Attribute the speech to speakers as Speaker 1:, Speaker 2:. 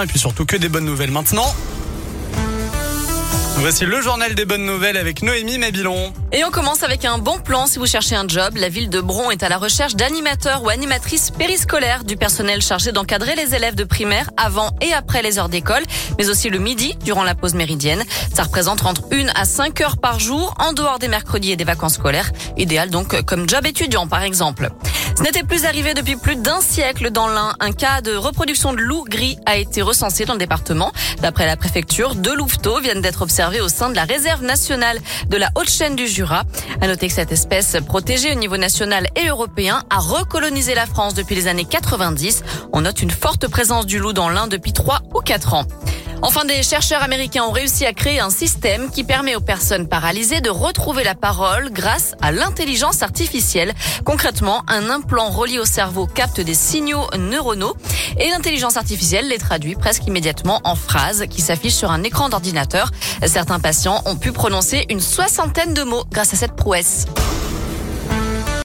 Speaker 1: Et puis surtout que des bonnes nouvelles maintenant. Voici le journal des bonnes nouvelles avec Noémie Mabilon.
Speaker 2: Et on commence avec un bon plan si vous cherchez un job. La ville de Bron est à la recherche d'animateurs ou animatrices périscolaires, du personnel chargé d'encadrer les élèves de primaire avant et après les heures d'école, mais aussi le midi durant la pause méridienne. Ça représente entre 1 à 5 heures par jour en dehors des mercredis et des vacances scolaires. Idéal donc comme job étudiant par exemple. Ce n'était plus arrivé depuis plus d'un siècle dans l'Ain. Un cas de reproduction de loup gris a été recensé dans le département. D'après la préfecture, deux louveteaux viennent d'être observés au sein de la réserve nationale de la Haute-Chaîne du Jura. À noter que cette espèce protégée au niveau national et européen a recolonisé la France depuis les années 90. On note une forte présence du loup dans l'Ain depuis 3 ou 4 ans. Enfin, des chercheurs américains ont réussi à créer un système qui permet aux personnes paralysées de retrouver la parole grâce à l'intelligence artificielle. Concrètement, un implant relié au cerveau capte des signaux neuronaux et l'intelligence artificielle les traduit presque immédiatement en phrases qui s'affichent sur un écran d'ordinateur. Certains patients ont pu prononcer une soixantaine de mots grâce à cette prouesse.